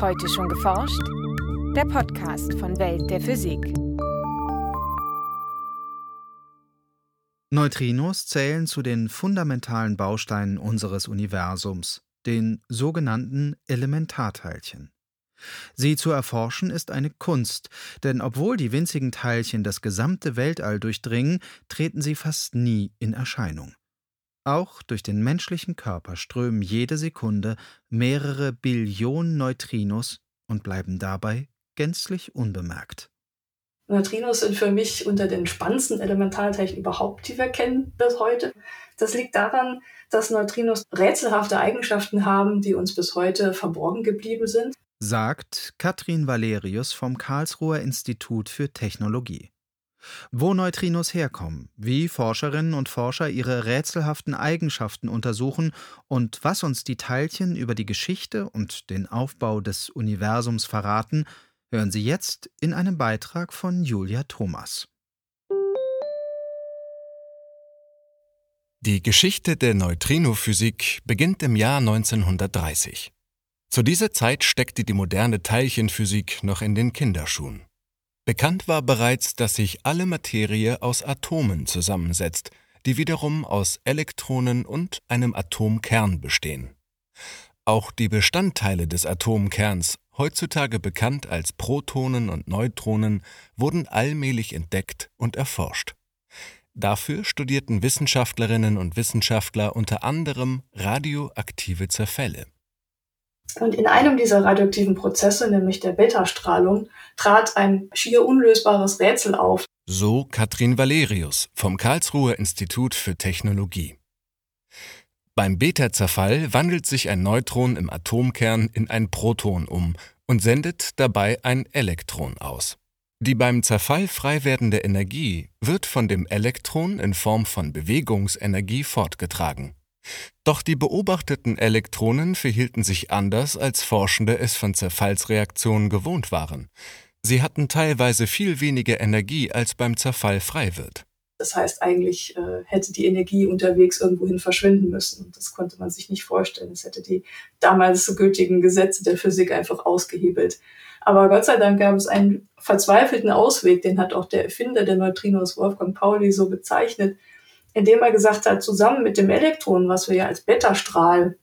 Heute schon geforscht? Der Podcast von Welt der Physik. Neutrinos zählen zu den fundamentalen Bausteinen unseres Universums, den sogenannten Elementarteilchen. Sie zu erforschen ist eine Kunst, denn obwohl die winzigen Teilchen das gesamte Weltall durchdringen, treten sie fast nie in Erscheinung. Auch durch den menschlichen Körper strömen jede Sekunde mehrere Billionen Neutrinos und bleiben dabei gänzlich unbemerkt. Neutrinos sind für mich unter den spannendsten Elementarteilchen überhaupt, die wir kennen bis heute. Das liegt daran, dass Neutrinos rätselhafte Eigenschaften haben, die uns bis heute verborgen geblieben sind. Sagt Katrin Valerius vom Karlsruher Institut für Technologie. Wo Neutrinos herkommen, wie Forscherinnen und Forscher ihre rätselhaften Eigenschaften untersuchen und was uns die Teilchen über die Geschichte und den Aufbau des Universums verraten, hören Sie jetzt in einem Beitrag von Julia Thomas. Die Geschichte der Neutrinophysik beginnt im Jahr 1930. Zu dieser Zeit steckte die moderne Teilchenphysik noch in den Kinderschuhen. Bekannt war bereits, dass sich alle Materie aus Atomen zusammensetzt, die wiederum aus Elektronen und einem Atomkern bestehen. Auch die Bestandteile des Atomkerns, heutzutage bekannt als Protonen und Neutronen, wurden allmählich entdeckt und erforscht. Dafür studierten Wissenschaftlerinnen und Wissenschaftler unter anderem radioaktive Zerfälle. Und in einem dieser radioaktiven Prozesse, nämlich der Beta-Strahlung, trat ein schier unlösbares Rätsel auf. So Katrin Valerius vom Karlsruher Institut für Technologie. Beim Beta-Zerfall wandelt sich ein Neutron im Atomkern in ein Proton um und sendet dabei ein Elektron aus. Die beim Zerfall frei werdende Energie wird von dem Elektron in Form von Bewegungsenergie fortgetragen. Doch die beobachteten Elektronen verhielten sich anders, als Forschende es von Zerfallsreaktionen gewohnt waren. Sie hatten teilweise viel weniger Energie, als beim Zerfall frei wird. Das heißt, eigentlich äh, hätte die Energie unterwegs irgendwohin verschwinden müssen. Das konnte man sich nicht vorstellen. Es hätte die damals so gültigen Gesetze der Physik einfach ausgehebelt. Aber Gott sei Dank gab es einen verzweifelten Ausweg, den hat auch der Erfinder der Neutrinos Wolfgang Pauli so bezeichnet indem er gesagt hat, zusammen mit dem Elektron, was wir ja als Beta-Strahl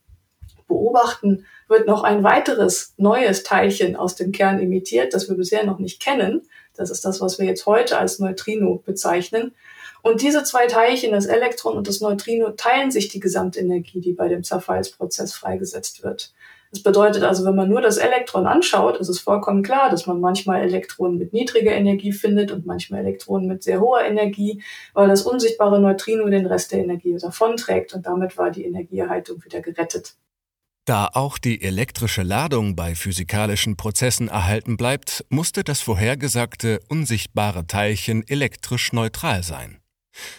beobachten, wird noch ein weiteres neues Teilchen aus dem Kern emittiert, das wir bisher noch nicht kennen. Das ist das, was wir jetzt heute als Neutrino bezeichnen. Und diese zwei Teilchen, das Elektron und das Neutrino, teilen sich die Gesamtenergie, die bei dem Zerfallsprozess freigesetzt wird. Das bedeutet also, wenn man nur das Elektron anschaut, ist es vollkommen klar, dass man manchmal Elektronen mit niedriger Energie findet und manchmal Elektronen mit sehr hoher Energie, weil das unsichtbare Neutrino den Rest der Energie davonträgt und damit war die Energieerhaltung wieder gerettet. Da auch die elektrische Ladung bei physikalischen Prozessen erhalten bleibt, musste das vorhergesagte unsichtbare Teilchen elektrisch neutral sein.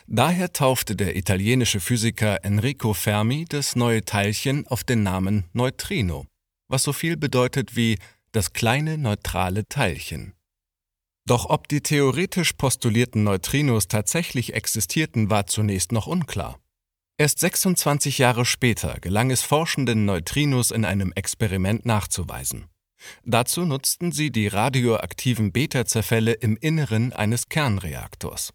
Daher taufte der italienische Physiker Enrico Fermi das neue Teilchen auf den Namen Neutrino, was so viel bedeutet wie das kleine neutrale Teilchen. Doch ob die theoretisch postulierten Neutrinos tatsächlich existierten, war zunächst noch unklar. Erst 26 Jahre später gelang es forschenden Neutrinos in einem Experiment nachzuweisen. Dazu nutzten sie die radioaktiven Beta-Zerfälle im Inneren eines Kernreaktors.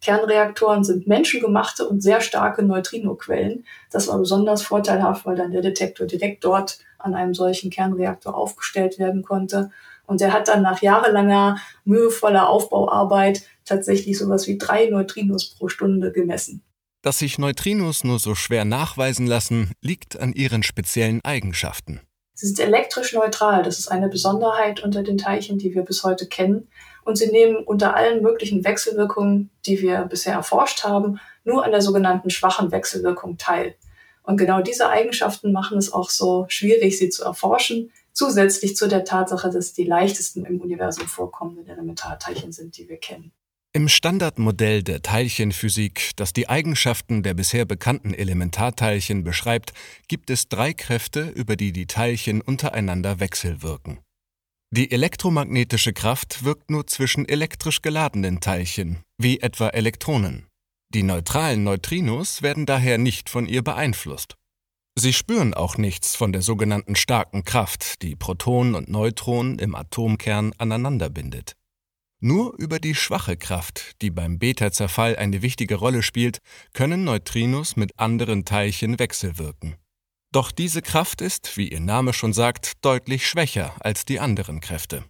Kernreaktoren sind menschengemachte und sehr starke Neutrinoquellen. Das war besonders vorteilhaft, weil dann der Detektor direkt dort an einem solchen Kernreaktor aufgestellt werden konnte. Und er hat dann nach jahrelanger mühevoller Aufbauarbeit tatsächlich sowas wie drei Neutrinos pro Stunde gemessen. Dass sich Neutrinos nur so schwer nachweisen lassen, liegt an ihren speziellen Eigenschaften. Sie sind elektrisch neutral. Das ist eine Besonderheit unter den Teilchen, die wir bis heute kennen und sie nehmen unter allen möglichen Wechselwirkungen, die wir bisher erforscht haben, nur an der sogenannten schwachen Wechselwirkung teil. Und genau diese Eigenschaften machen es auch so schwierig, sie zu erforschen, zusätzlich zu der Tatsache, dass die leichtesten im Universum vorkommenden Elementarteilchen sind, die wir kennen. Im Standardmodell der Teilchenphysik, das die Eigenschaften der bisher bekannten Elementarteilchen beschreibt, gibt es drei Kräfte, über die die Teilchen untereinander wechselwirken. Die elektromagnetische Kraft wirkt nur zwischen elektrisch geladenen Teilchen, wie etwa Elektronen. Die neutralen Neutrinos werden daher nicht von ihr beeinflusst. Sie spüren auch nichts von der sogenannten starken Kraft, die Protonen und Neutronen im Atomkern aneinander bindet. Nur über die schwache Kraft, die beim Beta-Zerfall eine wichtige Rolle spielt, können Neutrinos mit anderen Teilchen wechselwirken. Doch diese Kraft ist, wie ihr Name schon sagt, deutlich schwächer als die anderen Kräfte.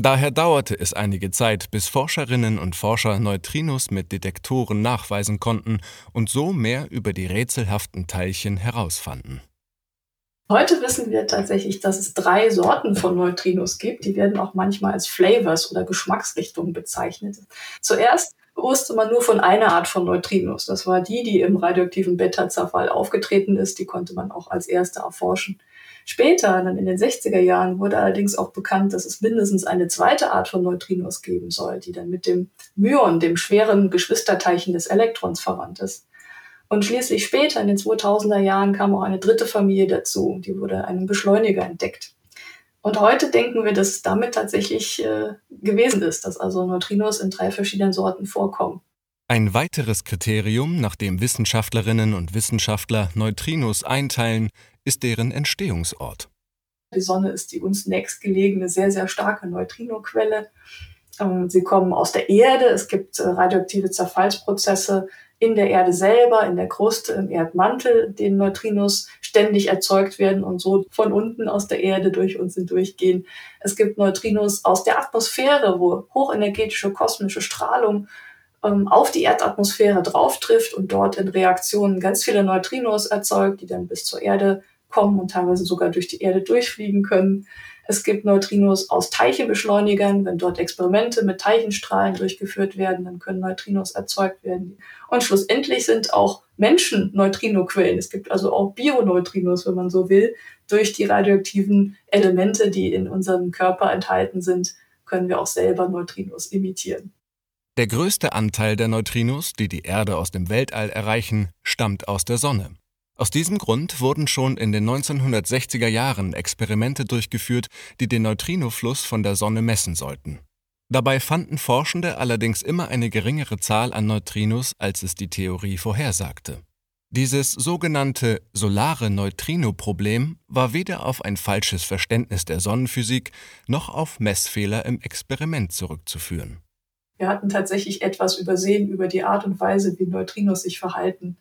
Daher dauerte es einige Zeit, bis Forscherinnen und Forscher Neutrinos mit Detektoren nachweisen konnten und so mehr über die rätselhaften Teilchen herausfanden. Heute wissen wir tatsächlich, dass es drei Sorten von Neutrinos gibt. Die werden auch manchmal als Flavors oder Geschmacksrichtungen bezeichnet. Zuerst wusste man nur von einer Art von Neutrinos. Das war die, die im radioaktiven Beta-Zerfall aufgetreten ist. Die konnte man auch als erste erforschen. Später, dann in den 60er Jahren, wurde allerdings auch bekannt, dass es mindestens eine zweite Art von Neutrinos geben soll, die dann mit dem Myon, dem schweren Geschwisterteilchen des Elektrons, verwandt ist. Und schließlich später, in den 2000er Jahren, kam auch eine dritte Familie dazu. Die wurde einem Beschleuniger entdeckt. Und heute denken wir, dass es damit tatsächlich äh, gewesen ist, dass also Neutrinos in drei verschiedenen Sorten vorkommen. Ein weiteres Kriterium, nach dem Wissenschaftlerinnen und Wissenschaftler Neutrinos einteilen, ist deren Entstehungsort. Die Sonne ist die uns nächstgelegene, sehr, sehr starke Neutrinoquelle. Ähm, sie kommen aus der Erde. Es gibt äh, radioaktive Zerfallsprozesse in der Erde selber, in der Kruste, im Erdmantel, den Neutrinos ständig erzeugt werden und so von unten aus der Erde durch uns hindurchgehen. Es gibt Neutrinos aus der Atmosphäre, wo hochenergetische kosmische Strahlung ähm, auf die Erdatmosphäre drauf trifft und dort in Reaktionen ganz viele Neutrinos erzeugt, die dann bis zur Erde kommen und teilweise sogar durch die Erde durchfliegen können. Es gibt Neutrinos aus Teilchenbeschleunigern. Wenn dort Experimente mit Teilchenstrahlen durchgeführt werden, dann können Neutrinos erzeugt werden. Und schlussendlich sind auch Menschen Neutrinoquellen. Es gibt also auch Bioneutrinos, wenn man so will. Durch die radioaktiven Elemente, die in unserem Körper enthalten sind, können wir auch selber Neutrinos imitieren. Der größte Anteil der Neutrinos, die die Erde aus dem Weltall erreichen, stammt aus der Sonne. Aus diesem Grund wurden schon in den 1960er Jahren Experimente durchgeführt, die den Neutrinofluss von der Sonne messen sollten. Dabei fanden Forschende allerdings immer eine geringere Zahl an Neutrinos, als es die Theorie vorhersagte. Dieses sogenannte solare Neutrino-Problem war weder auf ein falsches Verständnis der Sonnenphysik noch auf Messfehler im Experiment zurückzuführen. Wir hatten tatsächlich etwas übersehen über die Art und Weise, wie Neutrinos sich verhalten.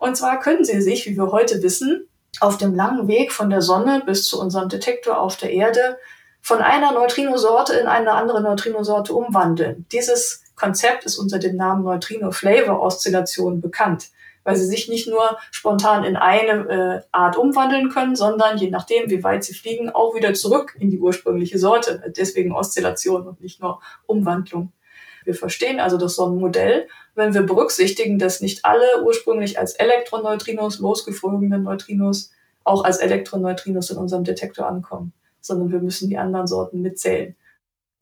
Und zwar können sie sich, wie wir heute wissen, auf dem langen Weg von der Sonne bis zu unserem Detektor auf der Erde von einer Neutrinosorte in eine andere Neutrinosorte umwandeln. Dieses Konzept ist unter dem Namen Neutrino-Flavor-Oszillation bekannt, weil sie sich nicht nur spontan in eine äh, Art umwandeln können, sondern je nachdem, wie weit sie fliegen, auch wieder zurück in die ursprüngliche Sorte. Deswegen Oszillation und nicht nur Umwandlung. Wir verstehen also das Sonnenmodell, wenn wir berücksichtigen, dass nicht alle ursprünglich als Elektroneutrinos losgeflogenen Neutrinos auch als Elektroneutrinos in unserem Detektor ankommen, sondern wir müssen die anderen Sorten mitzählen.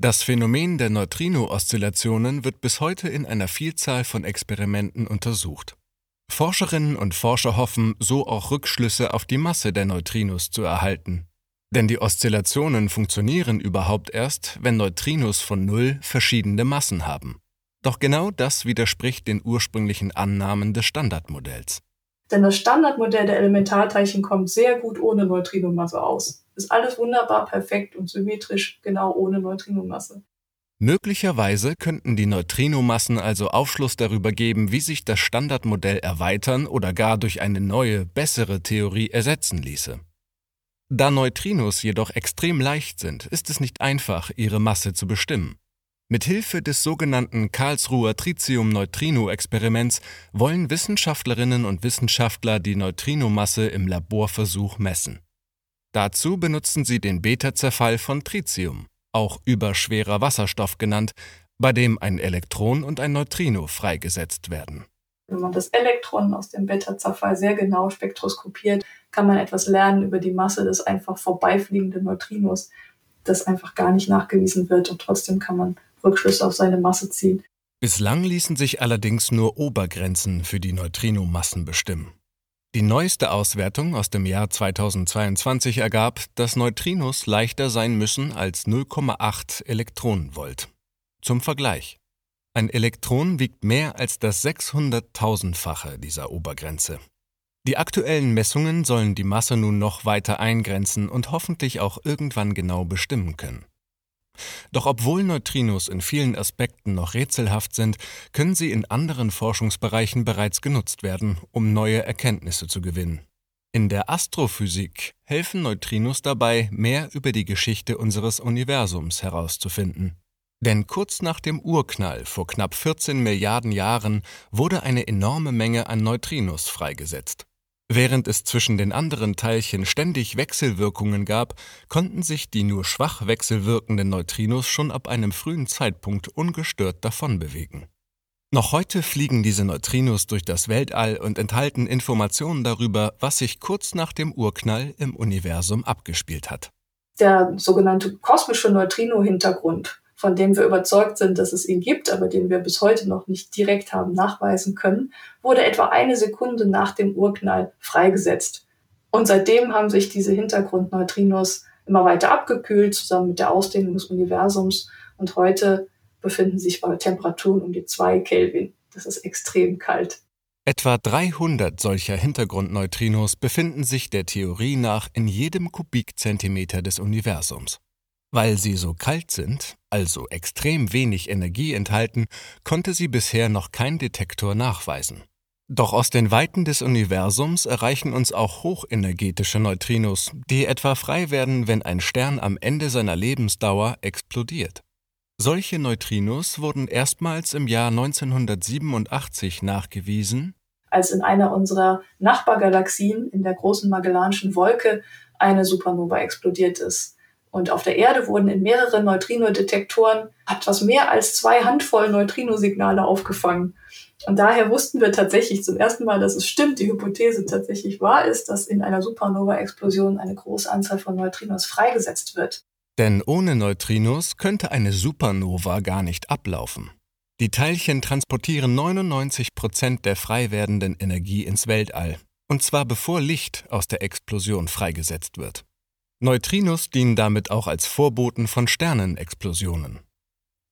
Das Phänomen der Neutrino-Oszillationen wird bis heute in einer Vielzahl von Experimenten untersucht. Forscherinnen und Forscher hoffen, so auch Rückschlüsse auf die Masse der Neutrinos zu erhalten. Denn die Oszillationen funktionieren überhaupt erst, wenn Neutrinos von Null verschiedene Massen haben. Doch genau das widerspricht den ursprünglichen Annahmen des Standardmodells. Denn das Standardmodell der Elementarteilchen kommt sehr gut ohne Neutrinomasse aus. Ist alles wunderbar, perfekt und symmetrisch, genau ohne Neutrinomasse. Möglicherweise könnten die Neutrinomassen also Aufschluss darüber geben, wie sich das Standardmodell erweitern oder gar durch eine neue, bessere Theorie ersetzen ließe. Da Neutrinos jedoch extrem leicht sind, ist es nicht einfach, ihre Masse zu bestimmen. Mit Hilfe des sogenannten Karlsruher Tritium-Neutrino-Experiments wollen Wissenschaftlerinnen und Wissenschaftler die Neutrinomasse im Laborversuch messen. Dazu benutzen sie den Beta-Zerfall von Tritium, auch überschwerer Wasserstoff genannt, bei dem ein Elektron und ein Neutrino freigesetzt werden. Wenn man das Elektron aus dem Beta-Zerfall sehr genau spektroskopiert, kann man etwas lernen über die Masse des einfach vorbeifliegenden Neutrinos, das einfach gar nicht nachgewiesen wird und trotzdem kann man Rückschlüsse auf seine Masse ziehen. Bislang ließen sich allerdings nur Obergrenzen für die Neutrinomassen bestimmen. Die neueste Auswertung aus dem Jahr 2022 ergab, dass Neutrinos leichter sein müssen als 0,8 Elektronenvolt. Zum Vergleich. Ein Elektron wiegt mehr als das 600.000-fache dieser Obergrenze. Die aktuellen Messungen sollen die Masse nun noch weiter eingrenzen und hoffentlich auch irgendwann genau bestimmen können. Doch obwohl Neutrinos in vielen Aspekten noch rätselhaft sind, können sie in anderen Forschungsbereichen bereits genutzt werden, um neue Erkenntnisse zu gewinnen. In der Astrophysik helfen Neutrinos dabei, mehr über die Geschichte unseres Universums herauszufinden. Denn kurz nach dem Urknall vor knapp 14 Milliarden Jahren wurde eine enorme Menge an Neutrinos freigesetzt. Während es zwischen den anderen Teilchen ständig Wechselwirkungen gab, konnten sich die nur schwach wechselwirkenden Neutrinos schon ab einem frühen Zeitpunkt ungestört davonbewegen. Noch heute fliegen diese Neutrinos durch das Weltall und enthalten Informationen darüber, was sich kurz nach dem Urknall im Universum abgespielt hat. Der sogenannte kosmische Neutrino-Hintergrund von dem wir überzeugt sind, dass es ihn gibt, aber den wir bis heute noch nicht direkt haben nachweisen können, wurde etwa eine Sekunde nach dem Urknall freigesetzt. Und seitdem haben sich diese Hintergrundneutrinos immer weiter abgekühlt, zusammen mit der Ausdehnung des Universums. Und heute befinden sich bei Temperaturen um die zwei Kelvin. Das ist extrem kalt. Etwa 300 solcher Hintergrundneutrinos befinden sich der Theorie nach in jedem Kubikzentimeter des Universums. Weil sie so kalt sind, also extrem wenig Energie enthalten, konnte sie bisher noch kein Detektor nachweisen. Doch aus den Weiten des Universums erreichen uns auch hochenergetische Neutrinos, die etwa frei werden, wenn ein Stern am Ende seiner Lebensdauer explodiert. Solche Neutrinos wurden erstmals im Jahr 1987 nachgewiesen, als in einer unserer Nachbargalaxien in der großen Magellanischen Wolke eine Supernova explodiert ist. Und auf der Erde wurden in mehreren Neutrino-Detektoren etwas mehr als zwei Handvoll Neutrino-Signale aufgefangen. Und daher wussten wir tatsächlich zum ersten Mal, dass es stimmt, die Hypothese tatsächlich wahr ist, dass in einer Supernova-Explosion eine große Anzahl von Neutrinos freigesetzt wird. Denn ohne Neutrinos könnte eine Supernova gar nicht ablaufen. Die Teilchen transportieren 99 Prozent der frei werdenden Energie ins Weltall, und zwar bevor Licht aus der Explosion freigesetzt wird. Neutrinos dienen damit auch als Vorboten von Sternenexplosionen.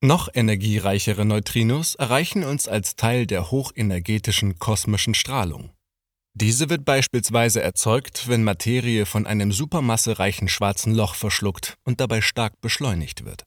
Noch energiereichere Neutrinos erreichen uns als Teil der hochenergetischen kosmischen Strahlung. Diese wird beispielsweise erzeugt, wenn Materie von einem supermassereichen schwarzen Loch verschluckt und dabei stark beschleunigt wird.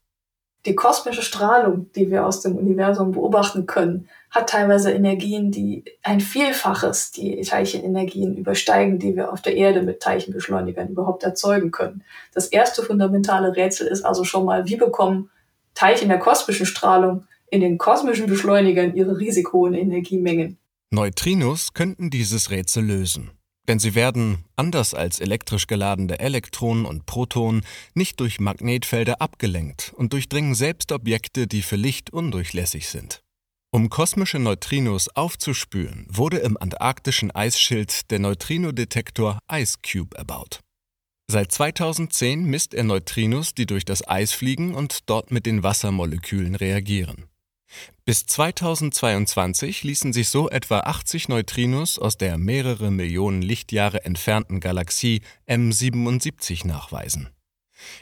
Die kosmische Strahlung, die wir aus dem Universum beobachten können, hat teilweise Energien, die ein Vielfaches die Teilchenenergien übersteigen, die wir auf der Erde mit Teilchenbeschleunigern überhaupt erzeugen können. Das erste fundamentale Rätsel ist also schon mal, wie bekommen Teilchen der kosmischen Strahlung in den kosmischen Beschleunigern ihre riesig hohen Energiemengen? Neutrinos könnten dieses Rätsel lösen. Denn sie werden, anders als elektrisch geladene Elektronen und Protonen, nicht durch Magnetfelder abgelenkt und durchdringen selbst Objekte, die für Licht undurchlässig sind. Um kosmische Neutrinos aufzuspüren, wurde im antarktischen Eisschild der Neutrinodetektor IceCube erbaut. Seit 2010 misst er Neutrinos, die durch das Eis fliegen und dort mit den Wassermolekülen reagieren. Bis 2022 ließen sich so etwa 80 Neutrinos aus der mehrere Millionen Lichtjahre entfernten Galaxie M77 nachweisen.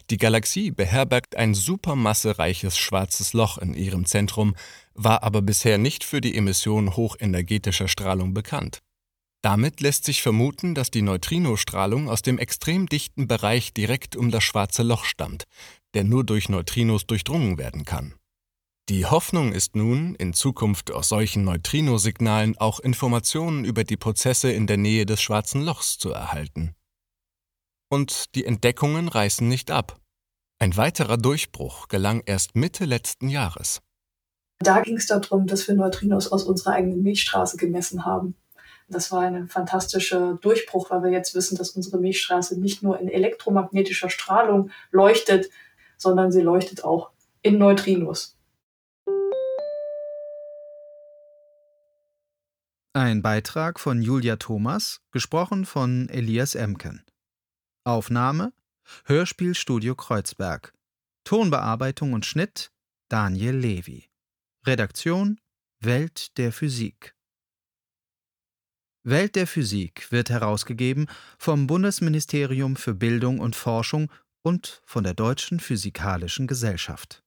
Die Galaxie beherbergt ein supermassereiches schwarzes Loch in ihrem Zentrum, war aber bisher nicht für die Emission hochenergetischer Strahlung bekannt. Damit lässt sich vermuten, dass die Neutrinostrahlung aus dem extrem dichten Bereich direkt um das schwarze Loch stammt, der nur durch Neutrinos durchdrungen werden kann. Die Hoffnung ist nun, in Zukunft aus solchen Neutrino-Signalen auch Informationen über die Prozesse in der Nähe des schwarzen Lochs zu erhalten. Und die Entdeckungen reißen nicht ab. Ein weiterer Durchbruch gelang erst Mitte letzten Jahres. Da ging es darum, dass wir Neutrinos aus unserer eigenen Milchstraße gemessen haben. Das war ein fantastischer Durchbruch, weil wir jetzt wissen, dass unsere Milchstraße nicht nur in elektromagnetischer Strahlung leuchtet, sondern sie leuchtet auch in Neutrinos. Ein Beitrag von Julia Thomas, gesprochen von Elias Emken. Aufnahme Hörspielstudio Kreuzberg. Tonbearbeitung und Schnitt Daniel Levy. Redaktion Welt der Physik. Welt der Physik wird herausgegeben vom Bundesministerium für Bildung und Forschung und von der Deutschen Physikalischen Gesellschaft.